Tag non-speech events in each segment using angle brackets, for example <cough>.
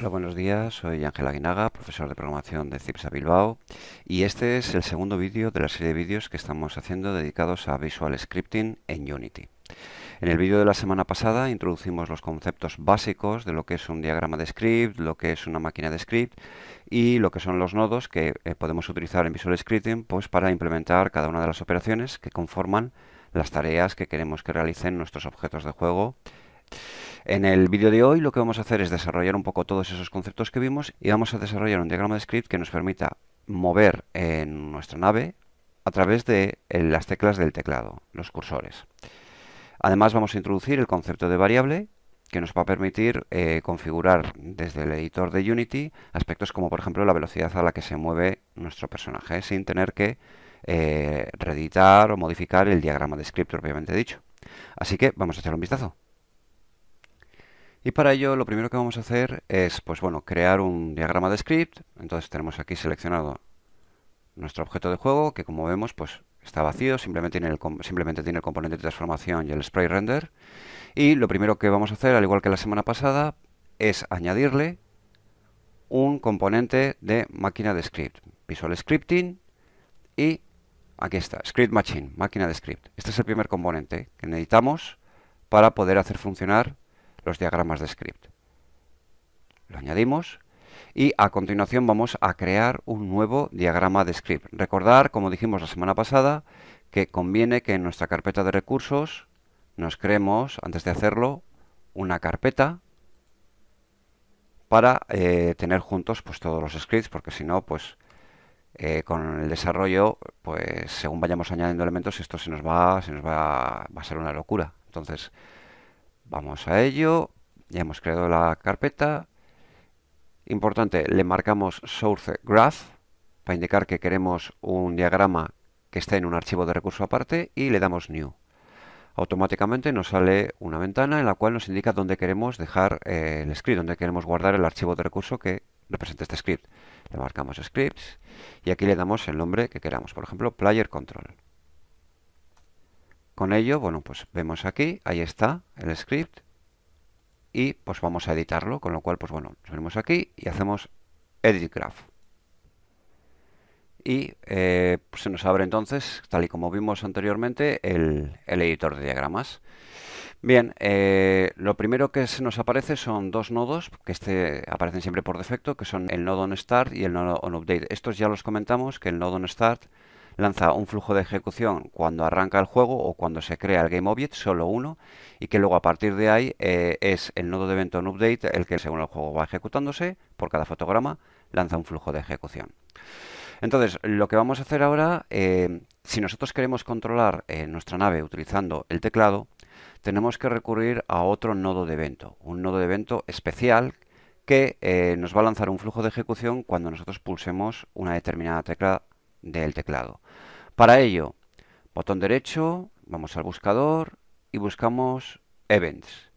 Hola, buenos días. Soy Ángel Aguinaga, profesor de programación de CIPSA Bilbao y este es el segundo vídeo de la serie de vídeos que estamos haciendo dedicados a Visual Scripting en Unity. En el vídeo de la semana pasada introducimos los conceptos básicos de lo que es un diagrama de script, lo que es una máquina de script y lo que son los nodos que eh, podemos utilizar en Visual Scripting pues, para implementar cada una de las operaciones que conforman las tareas que queremos que realicen nuestros objetos de juego en el vídeo de hoy lo que vamos a hacer es desarrollar un poco todos esos conceptos que vimos y vamos a desarrollar un diagrama de script que nos permita mover en nuestra nave a través de eh, las teclas del teclado, los cursores. Además vamos a introducir el concepto de variable que nos va a permitir eh, configurar desde el editor de Unity aspectos como por ejemplo la velocidad a la que se mueve nuestro personaje sin tener que eh, reeditar o modificar el diagrama de script propiamente dicho. Así que vamos a echar un vistazo. Y para ello lo primero que vamos a hacer es, pues bueno, crear un diagrama de script. Entonces tenemos aquí seleccionado nuestro objeto de juego, que como vemos, pues está vacío, simplemente tiene, el, simplemente tiene el componente de transformación y el spray render. Y lo primero que vamos a hacer, al igual que la semana pasada, es añadirle un componente de máquina de script. Visual Scripting y aquí está, Script Machine, máquina de script. Este es el primer componente que necesitamos para poder hacer funcionar los diagramas de script. Lo añadimos y a continuación vamos a crear un nuevo diagrama de script. Recordar, como dijimos la semana pasada, que conviene que en nuestra carpeta de recursos nos creemos, antes de hacerlo, una carpeta para eh, tener juntos pues todos los scripts, porque si no, pues eh, con el desarrollo, pues según vayamos añadiendo elementos, esto se nos va, se nos va, va a ser una locura. Entonces, Vamos a ello. Ya hemos creado la carpeta. Importante, le marcamos source graph para indicar que queremos un diagrama que esté en un archivo de recurso aparte y le damos new. Automáticamente nos sale una ventana en la cual nos indica dónde queremos dejar eh, el script, dónde queremos guardar el archivo de recurso que representa este script. Le marcamos scripts y aquí le damos el nombre que queramos, por ejemplo, player control. Con ello, bueno, pues vemos aquí, ahí está el script y pues vamos a editarlo, con lo cual, pues bueno, nos venimos aquí y hacemos Edit Graph. Y eh, pues se nos abre entonces, tal y como vimos anteriormente, el, editor de diagramas. Bien, eh, lo primero que se nos aparece son dos nodos que este, aparecen siempre por defecto, que son el nodo onStart y el nodo onUpdate. Estos ya los comentamos, que el nodo onStart lanza un flujo de ejecución cuando arranca el juego o cuando se crea el GameObject, solo uno, y que luego a partir de ahí eh, es el nodo de evento en update el que según el juego va ejecutándose, por cada fotograma, lanza un flujo de ejecución. Entonces, lo que vamos a hacer ahora, eh, si nosotros queremos controlar eh, nuestra nave utilizando el teclado, tenemos que recurrir a otro nodo de evento, un nodo de evento especial que nos va a lanzar un flujo de ejecución cuando nosotros pulsemos una determinada tecla del teclado. Para ello, botón derecho, vamos al buscador y buscamos Events.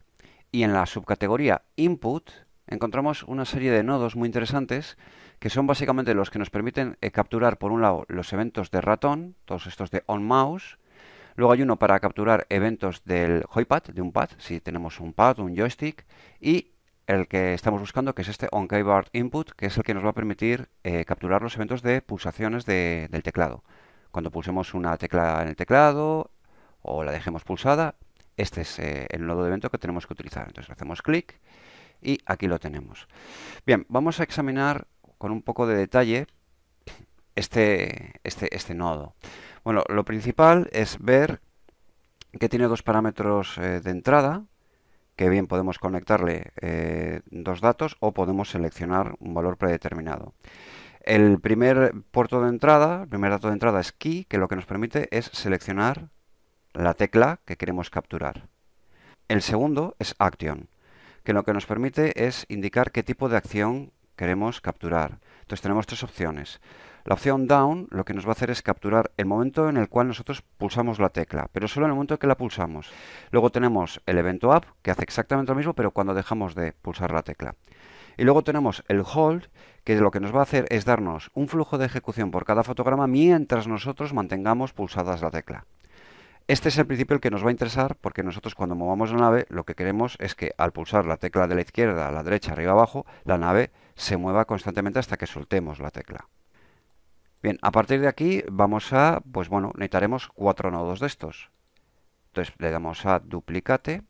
Y en la subcategoría Input encontramos una serie de nodos muy interesantes que son básicamente los que nos permiten eh, capturar por un lado los eventos de ratón, todos estos de on mouse, luego hay uno para capturar eventos del joypad, de un pad, si tenemos un pad, un joystick, y el que estamos buscando, que es este OnKeyboard Input, que es el que nos va a permitir eh, capturar los eventos de pulsaciones del teclado. Cuando pulsemos una tecla en el teclado o la dejemos pulsada, este es eh, el nodo de evento que tenemos que utilizar. Entonces hacemos clic y aquí lo tenemos. Bien, vamos a examinar con un poco de detalle este, este, este nodo. Bueno, lo principal es ver que tiene dos parámetros eh, de entrada, que bien podemos conectarle eh, dos datos o podemos seleccionar un valor predeterminado. El primer puerto de entrada, el primer dato de entrada es key, que lo que nos permite es seleccionar la tecla que queremos capturar. El segundo es action, que lo que nos permite es indicar qué tipo de acción queremos capturar. Entonces tenemos tres opciones. La opción down lo que nos va a hacer es capturar el momento en el cual nosotros pulsamos la tecla, pero solo en el momento en que la pulsamos. Luego tenemos el evento up, que hace exactamente lo mismo, pero cuando dejamos de pulsar la tecla. Y luego tenemos el hold, que lo que nos va a hacer es darnos un flujo de ejecución por cada fotograma mientras nosotros mantengamos pulsadas la tecla. Este es el principio el que nos va a interesar porque nosotros cuando movamos la nave lo que queremos es que al pulsar la tecla de la izquierda a la derecha, arriba, abajo, la nave se mueva constantemente hasta que soltemos la tecla. Bien, a partir de aquí vamos a, pues bueno, necesitaremos cuatro nodos de estos. Entonces le damos a duplicate,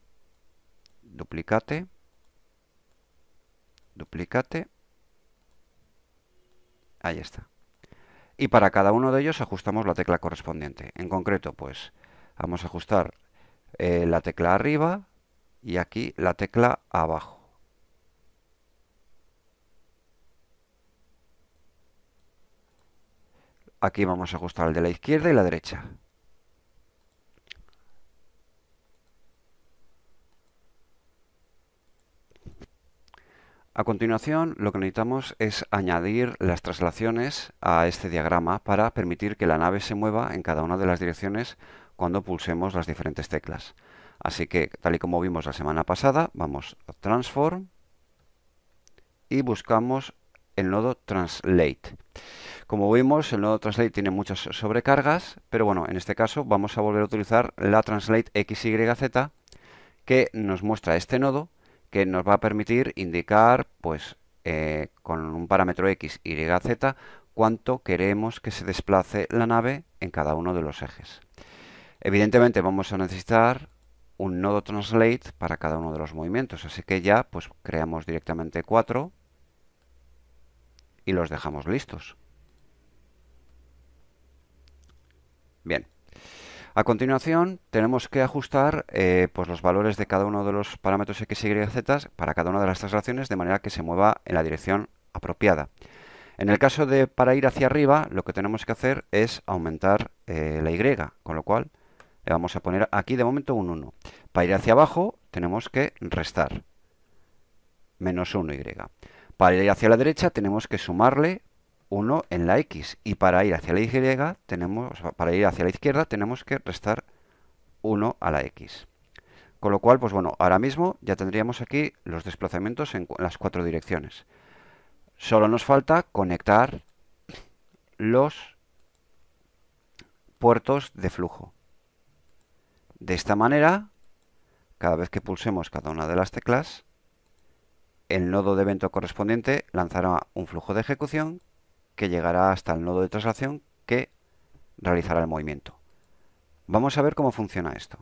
duplicate, duplicate. Ahí está. Y para cada uno de ellos ajustamos la tecla correspondiente. En concreto, pues vamos a ajustar eh, la tecla arriba y aquí la tecla abajo. Aquí vamos a ajustar el de la izquierda y la derecha. A continuación, lo que necesitamos es añadir las traslaciones a este diagrama para permitir que la nave se mueva en cada una de las direcciones cuando pulsemos las diferentes teclas. Así que, tal y como vimos la semana pasada, vamos a Transform y buscamos el nodo Translate. Como vimos, el nodo Translate tiene muchas sobrecargas, pero bueno, en este caso vamos a volver a utilizar la Translate XYZ que nos muestra este nodo que nos va a permitir indicar, pues, eh, con un parámetro x, y, z, cuánto queremos que se desplace la nave en cada uno de los ejes. Evidentemente vamos a necesitar un nodo translate para cada uno de los movimientos, así que ya pues creamos directamente cuatro y los dejamos listos. Bien, a continuación, tenemos que ajustar eh, pues los valores de cada uno de los parámetros x, y, z para cada una de las traslaciones de manera que se mueva en la dirección apropiada. En el caso de para ir hacia arriba, lo que tenemos que hacer es aumentar eh, la y, con lo cual le vamos a poner aquí de momento un 1. Para ir hacia abajo, tenemos que restar menos 1y. Para ir hacia la derecha, tenemos que sumarle 1 en la X. Y para ir hacia la Y, tenemos, para ir hacia la izquierda, tenemos que restar 1 a la X. Con lo cual, pues bueno, ahora mismo ya tendríamos aquí los desplazamientos en las cuatro direcciones. Solo nos falta conectar los puertos de flujo. De esta manera, cada vez que pulsemos cada una de las teclas, el nodo de evento correspondiente lanzará un flujo de ejecución que llegará hasta el nodo de traslación que realizará el movimiento. Vamos a ver cómo funciona esto.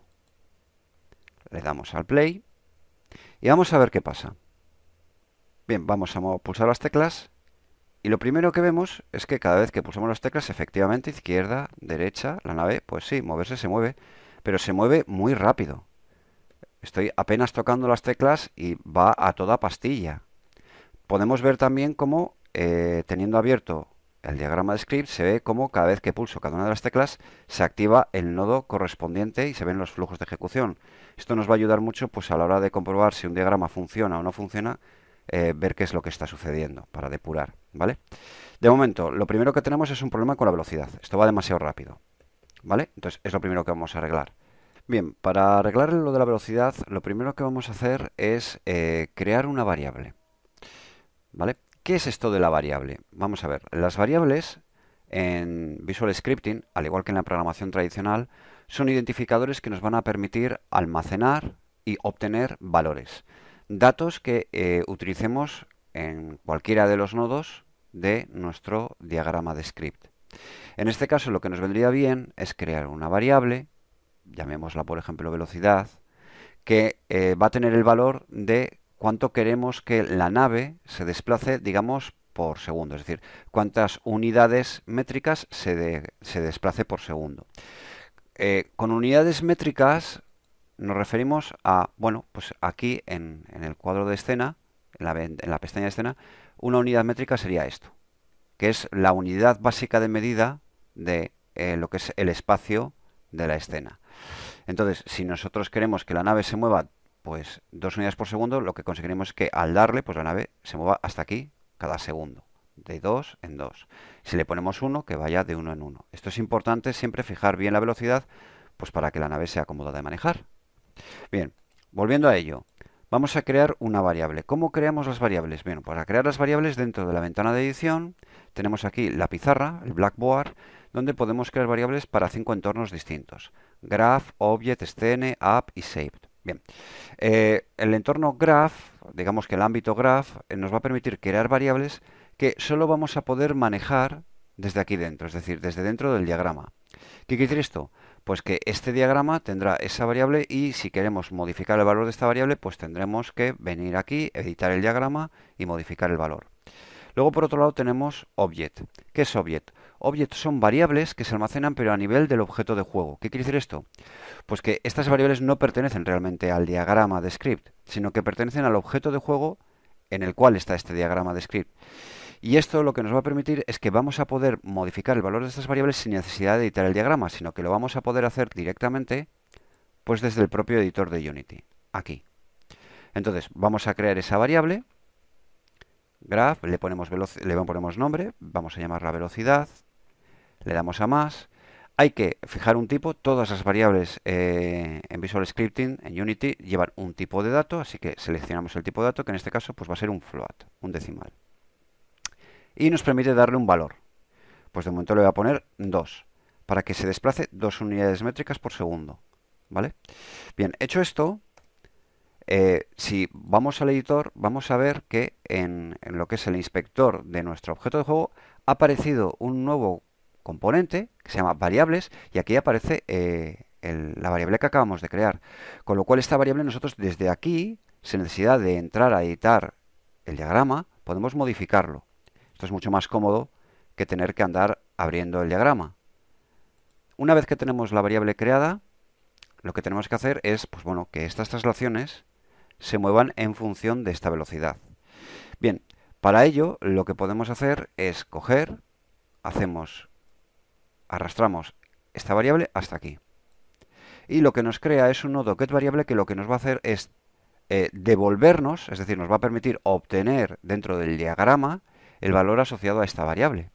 Le damos al play y vamos a ver qué pasa. Bien, vamos a pulsar las teclas y lo primero que vemos es que cada vez que pulsamos las teclas, efectivamente, izquierda, derecha, la nave, pues sí, moverse se mueve, pero se mueve muy rápido. Estoy apenas tocando las teclas y va a toda pastilla. Podemos ver también cómo eh, teniendo abierto el diagrama de script, se ve como cada vez que pulso cada una de las teclas se activa el nodo correspondiente y se ven los flujos de ejecución. Esto nos va a ayudar mucho pues, a la hora de comprobar si un diagrama funciona o no funciona, eh, ver qué es lo que está sucediendo para depurar. ¿vale? De momento, lo primero que tenemos es un problema con la velocidad. Esto va demasiado rápido. ¿vale? Entonces, es lo primero que vamos a arreglar. Bien, para arreglar lo de la velocidad, lo primero que vamos a hacer es eh, crear una variable. ¿Vale? ¿Qué es esto de la variable? Vamos a ver, las variables en Visual Scripting, al igual que en la programación tradicional, son identificadores que nos van a permitir almacenar y obtener valores. Datos que eh, utilicemos en cualquiera de los nodos de nuestro diagrama de script. En este caso lo que nos vendría bien es crear una variable, llamémosla por ejemplo velocidad, que eh, va a tener el valor de cuánto queremos que la nave se desplace, digamos, por segundo, es decir, cuántas unidades métricas se, desplace por segundo. Eh, con unidades métricas nos referimos a, bueno, pues aquí en, el cuadro de escena, en la, pestaña de escena, una unidad métrica sería esto, que es la unidad básica de medida de eh, lo que es el espacio de la escena. Entonces, si nosotros queremos que la nave se mueva pues dos unidades por segundo, lo que conseguiremos es que al darle, pues la nave se mueva hasta aquí cada segundo, de dos en dos. Si le ponemos uno, que vaya de uno en uno. Esto es importante siempre fijar bien la velocidad, pues para que la nave sea cómoda de manejar. Bien, volviendo a ello, vamos a crear una variable. ¿Cómo creamos las variables? Bien, para crear las variables dentro de la ventana de edición tenemos aquí la pizarra, el Blackboard, donde podemos crear variables para cinco entornos distintos. Graph, Object, Scene, App y Saved. Bien, eh, el entorno Graph, digamos que el ámbito Graph, eh, nos va a permitir crear variables que solo vamos a poder manejar desde aquí dentro, es decir, desde dentro del diagrama. ¿Qué quiere decir esto? Pues que este diagrama tendrá esa variable y si queremos modificar el valor de esta variable, pues tendremos que venir aquí, editar el diagrama y modificar el valor. Luego, por otro lado, tenemos Object. ¿Qué es Object? Object son variables que se almacenan pero a nivel del objeto de juego. ¿Qué quiere decir esto? Pues que estas variables no pertenecen realmente al diagrama de script, sino que pertenecen al objeto de juego en el cual está este diagrama de script. Y esto lo que nos va a permitir es que vamos a poder modificar el valor de estas variables sin necesidad de editar el diagrama, sino que lo vamos a poder hacer directamente pues desde el propio editor de Unity, aquí. Entonces, vamos a crear esa variable, graph, le ponemos, le ponemos nombre, vamos a llamarla velocidad, le damos a más, hay que fijar un tipo, todas las variables eh, en Visual Scripting, en Unity, llevan un tipo de dato, así que seleccionamos el tipo de dato, que en este caso pues va a ser un float, un decimal y nos permite darle un valor. Pues de momento le voy a poner 2, para que se desplace 2 unidades métricas por segundo. ¿Vale? Bien, hecho esto, eh, si vamos al editor, vamos a ver que en, lo que es el inspector de nuestro objeto de juego ha aparecido un nuevo componente que se llama variables y aquí aparece eh, la variable que acabamos de crear. Con lo cual esta variable nosotros desde aquí, sin necesidad de entrar a editar el diagrama, podemos modificarlo. Esto es mucho más cómodo que tener que andar abriendo el diagrama. Una vez que tenemos la variable creada, lo que tenemos que hacer es pues bueno, que estas traslaciones se muevan en función de esta velocidad. Bien, para ello lo que podemos hacer es coger, hacemos, arrastramos esta variable hasta aquí. Y lo que nos crea es un nodo getVariable que lo que nos va a hacer es eh, devolvernos, es decir, nos va a permitir obtener dentro del diagrama el valor asociado a esta variable.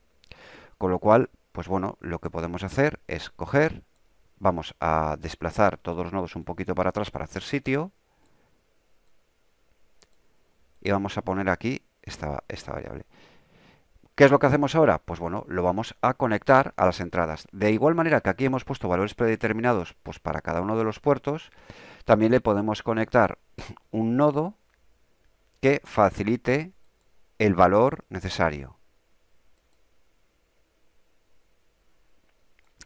Con lo cual, pues bueno, lo que podemos hacer es coger, vamos a desplazar todos los nodos un poquito para atrás para hacer sitio, y vamos a poner aquí esta, esta variable. ¿Qué es lo que hacemos ahora? Pues bueno, lo vamos a conectar a las entradas. De igual manera que aquí hemos puesto valores predeterminados pues para cada uno de los puertos, también le podemos conectar <laughs> un nodo que facilite el valor necesario.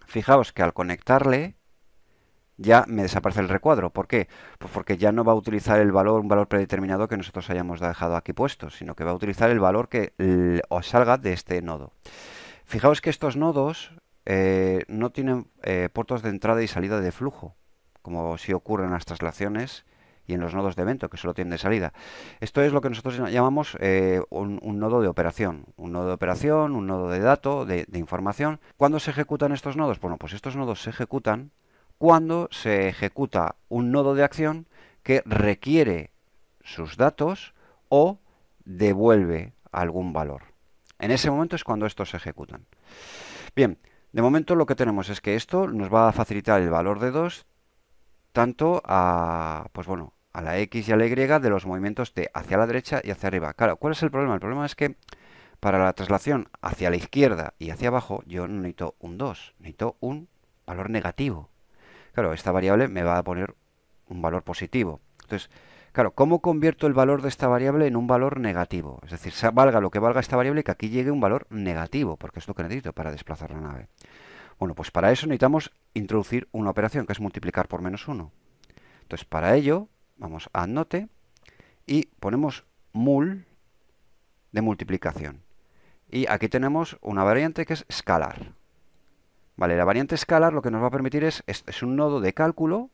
Fijaos que al conectarle ya me desaparece el recuadro. ¿Por qué? Pues porque ya no va a utilizar el valor, un valor predeterminado que nosotros hayamos dejado aquí puesto, sino que va a utilizar el valor que os salga de este nodo. Fijaos que estos nodos eh, no tienen eh, puertos de entrada y salida de flujo, como si ocurre en las traslaciones y en los nodos de evento, que solo tienen de salida. Esto es lo que nosotros llamamos eh, un, nodo de operación. Un nodo de operación, un nodo de dato, de, información. ¿Cuándo se ejecutan estos nodos? Bueno, pues estos nodos se ejecutan cuando se ejecuta un nodo de acción que requiere sus datos o devuelve algún valor. En ese momento es cuando estos se ejecutan. Bien, de momento lo que tenemos es que esto nos va a facilitar el valor de 2 tanto a, pues bueno, a la X y a la Y de los movimientos de hacia la derecha y hacia arriba. Claro, ¿cuál es el problema? El problema es que para la traslación hacia la izquierda y hacia abajo yo no necesito un 2, necesito un valor negativo. Claro, esta variable me va a poner un valor positivo. Entonces, claro, ¿cómo convierto el valor de esta variable en un valor negativo? Es decir, valga lo que valga esta variable, que aquí llegue un valor negativo, porque es lo que necesito para desplazar la nave. Bueno, pues para eso necesitamos introducir una operación, que es multiplicar por menos 1. Entonces, para ello, Vamos a note y ponemos mul de multiplicación. Y aquí tenemos una variante que es scalar. Vale, la variante scalar lo que nos va a permitir es, es, un nodo de cálculo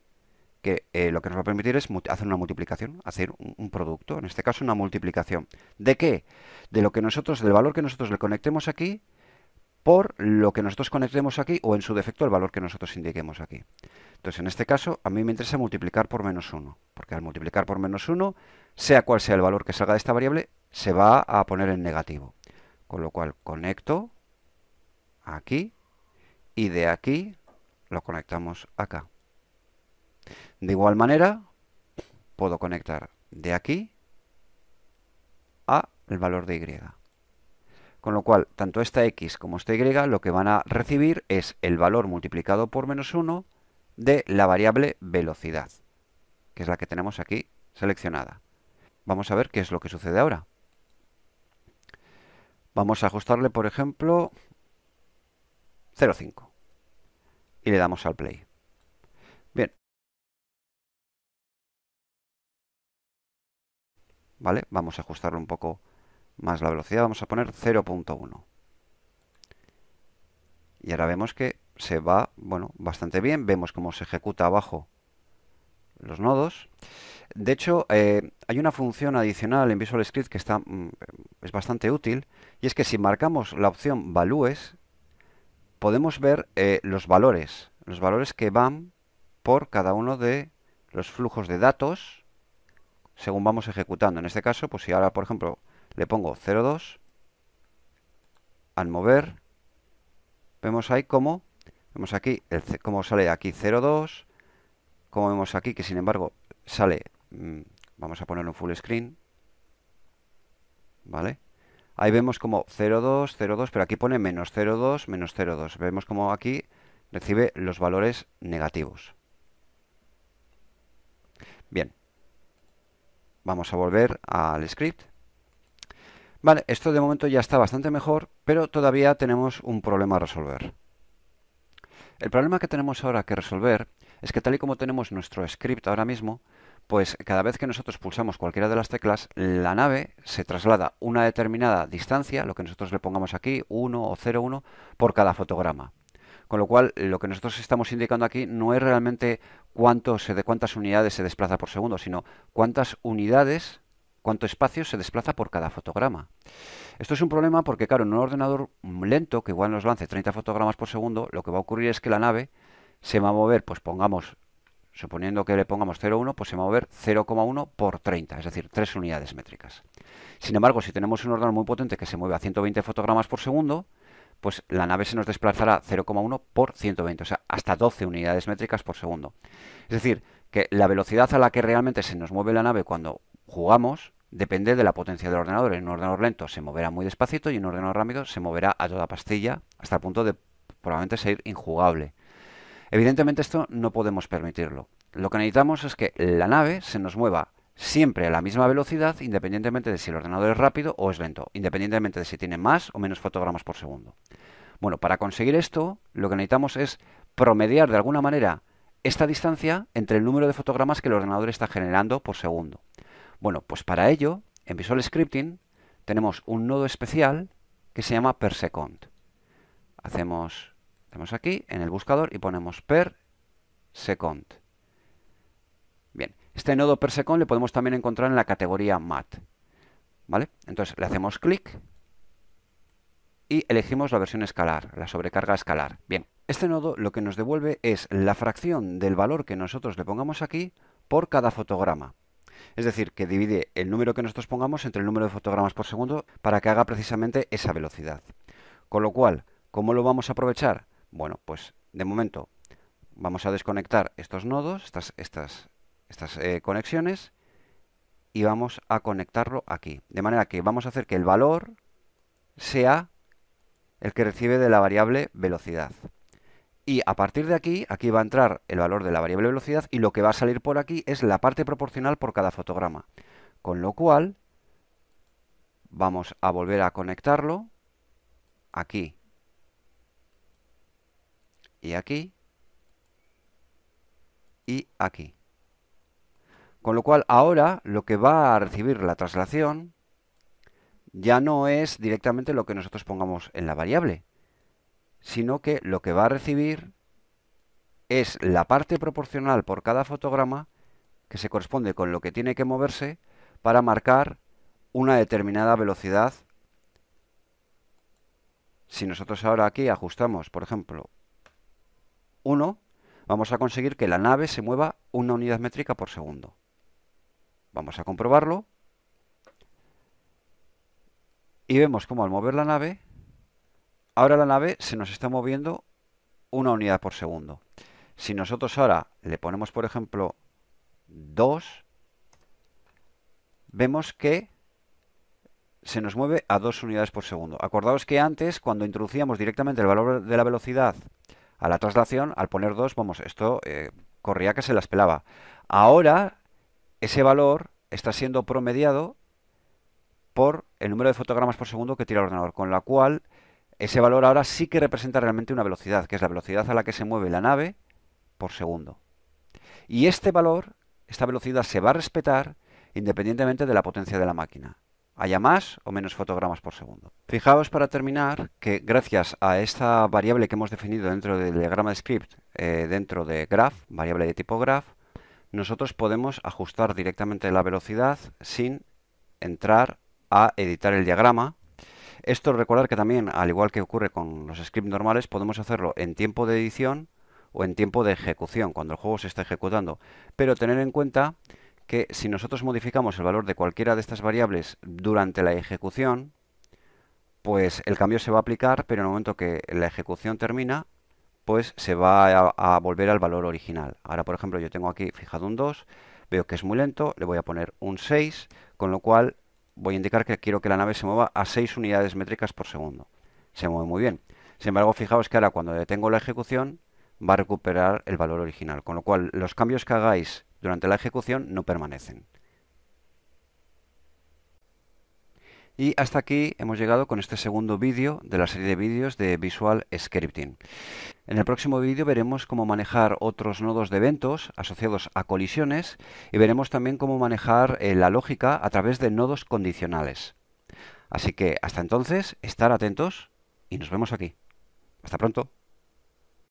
que eh, lo que nos va a permitir es hacer una multiplicación, hacer un, un, producto, en este caso una multiplicación. ¿De qué? De lo que nosotros, del valor que nosotros le conectemos aquí por lo que nosotros conectemos aquí o en su defecto el valor que nosotros indiquemos aquí. Entonces, en este caso, a mí me interesa multiplicar por menos 1, porque al multiplicar por menos 1, sea cual sea el valor que salga de esta variable, se va a poner en negativo. Con lo cual, conecto aquí y de aquí lo conectamos acá. De igual manera, puedo conectar de aquí a el valor de y. Con lo cual, tanto esta x como esta y lo que van a recibir es el valor multiplicado por menos 1 de la variable velocidad, que es la que tenemos aquí seleccionada. Vamos a ver qué es lo que sucede ahora. Vamos a ajustarle, por ejemplo, 0,5. Y le damos al play. Bien. ¿Vale? Vamos a ajustarle un poco más la velocidad. Vamos a poner 0.1. Y ahora vemos que se va, bueno, bastante bien. Vemos cómo se ejecuta abajo los nodos. De hecho, eh, hay una función adicional en Visual Script que está, mm, es bastante útil, y es que si marcamos la opción Values, podemos ver eh, los valores, los valores que van por cada uno de los flujos de datos según vamos ejecutando. En este caso, pues si ahora, por ejemplo, le pongo 0,2, al mover, vemos ahí cómo, vemos aquí, cómo sale aquí 0,2, como vemos aquí que sin embargo sale, mm, vamos a ponerlo en full screen, ¿vale? Ahí vemos como 0,2, 0,2, pero aquí pone menos 0,2, menos 0,2. Vemos como aquí recibe los valores negativos. Bien, vamos a volver al script. Vale, esto de momento ya está bastante mejor, pero todavía tenemos un problema a resolver. El problema que tenemos ahora que resolver es que tal y como tenemos nuestro script ahora mismo, pues cada vez que nosotros pulsamos cualquiera de las teclas, la nave se traslada una determinada distancia, lo que nosotros le pongamos aquí, 1 o 0,1, por cada fotograma. Con lo cual, lo que nosotros estamos indicando aquí no es realmente cuánto se de cuántas unidades se desplaza por segundo, sino cuántas unidades, cuánto espacio se desplaza por cada fotograma. Esto es un problema porque, claro, en un ordenador lento, que igual nos lance 30 fotogramas por segundo, lo que va a ocurrir es que la nave se va a mover, pues pongamos suponiendo que le pongamos 0,1, pues se va a mover 0,1 por 30, es decir, 3 unidades métricas. Sin embargo, si tenemos un ordenador muy potente que se mueve a 120 fotogramas por segundo, pues la nave se nos desplazará 0,1 por 120, o sea, hasta 12 unidades métricas por segundo. Es decir, que la velocidad a la que realmente se nos mueve la nave cuando jugamos depende de la potencia del ordenador. En un ordenador lento se moverá muy despacito y en un ordenador rápido se moverá a toda pastilla hasta el punto de probablemente ser injugable. Evidentemente esto no podemos permitirlo. Lo que necesitamos es que la nave se nos mueva siempre a la misma velocidad, independientemente de si el ordenador es rápido o es lento, independientemente de si tiene más o menos fotogramas por segundo. Bueno, para conseguir esto, lo que necesitamos es promediar de alguna manera esta distancia entre el número de fotogramas que el ordenador está generando por segundo. Bueno, pues para ello, en Visual Scripting tenemos un nodo especial que se llama per second. Hacemos Hacemos aquí en el buscador y ponemos per second. Bien, este nodo per second le podemos también encontrar en la categoría mat. ¿Vale? Entonces le hacemos clic y elegimos la versión escalar, la sobrecarga escalar. Bien, este nodo lo que nos devuelve es la fracción del valor que nosotros le pongamos aquí por cada fotograma. Es decir, que divide el número que nosotros pongamos entre el número de fotogramas por segundo para que haga precisamente esa velocidad. Con lo cual, ¿cómo lo vamos a aprovechar? Bueno, pues de momento vamos a desconectar estos nodos, estas, estas, estas eh, conexiones, y vamos a conectarlo aquí. De manera que vamos a hacer que el valor sea el que recibe de la variable velocidad. Y a partir de aquí, aquí va a entrar el valor de la variable velocidad y lo que va a salir por aquí es la parte proporcional por cada fotograma. Con lo cual, vamos a volver a conectarlo aquí y aquí y aquí. Con lo cual ahora lo que va a recibir la traslación ya no es directamente lo que nosotros pongamos en la variable, sino que lo que va a recibir es la parte proporcional por cada fotograma que se corresponde con lo que tiene que moverse para marcar una determinada velocidad. Si nosotros ahora aquí ajustamos, por ejemplo, 1, vamos a conseguir que la nave se mueva una unidad métrica por segundo. Vamos a comprobarlo. Y vemos cómo al mover la nave, ahora la nave se nos está moviendo una unidad por segundo. Si nosotros ahora le ponemos, por ejemplo, 2, vemos que se nos mueve a 2 unidades por segundo. Acordaos que antes, cuando introducíamos directamente el valor de la velocidad a la traslación, al poner 2, vamos, esto eh, corría que se las pelaba. Ahora, ese valor está siendo promediado por el número de fotogramas por segundo que tira el ordenador, con la cual ese valor ahora sí que representa realmente una velocidad, que es la velocidad a la que se mueve la nave por segundo. Y este valor, esta velocidad se va a respetar independientemente de la potencia de la máquina haya más o menos fotogramas por segundo. Fijaos para terminar que gracias a esta variable que hemos definido dentro del diagrama de script, eh, dentro de graph, variable de tipo graph, nosotros podemos ajustar directamente la velocidad sin entrar a editar el diagrama. Esto recordar que también, al igual que ocurre con los scripts normales, podemos hacerlo en tiempo de edición o en tiempo de ejecución, cuando el juego se está ejecutando. Pero tener en cuenta que si nosotros modificamos el valor de cualquiera de estas variables durante la ejecución, pues el cambio se va a aplicar, pero en el momento que la ejecución termina, pues se va a, volver al valor original. Ahora, por ejemplo, yo tengo aquí fijado un 2, veo que es muy lento, le voy a poner un 6, con lo cual voy a indicar que quiero que la nave se mueva a 6 unidades métricas por segundo. Se mueve muy bien. Sin embargo, fijaos que ahora cuando detengo la ejecución, va a recuperar el valor original. Con lo cual, los cambios que hagáis durante la ejecución no permanecen. Y hasta aquí hemos llegado con este segundo vídeo de la serie de vídeos de Visual Scripting. En el próximo vídeo veremos cómo manejar otros nodos de eventos asociados a colisiones y veremos también cómo manejar eh, la lógica a través de nodos condicionales. Así que hasta entonces, estar atentos y nos vemos aquí. Hasta pronto.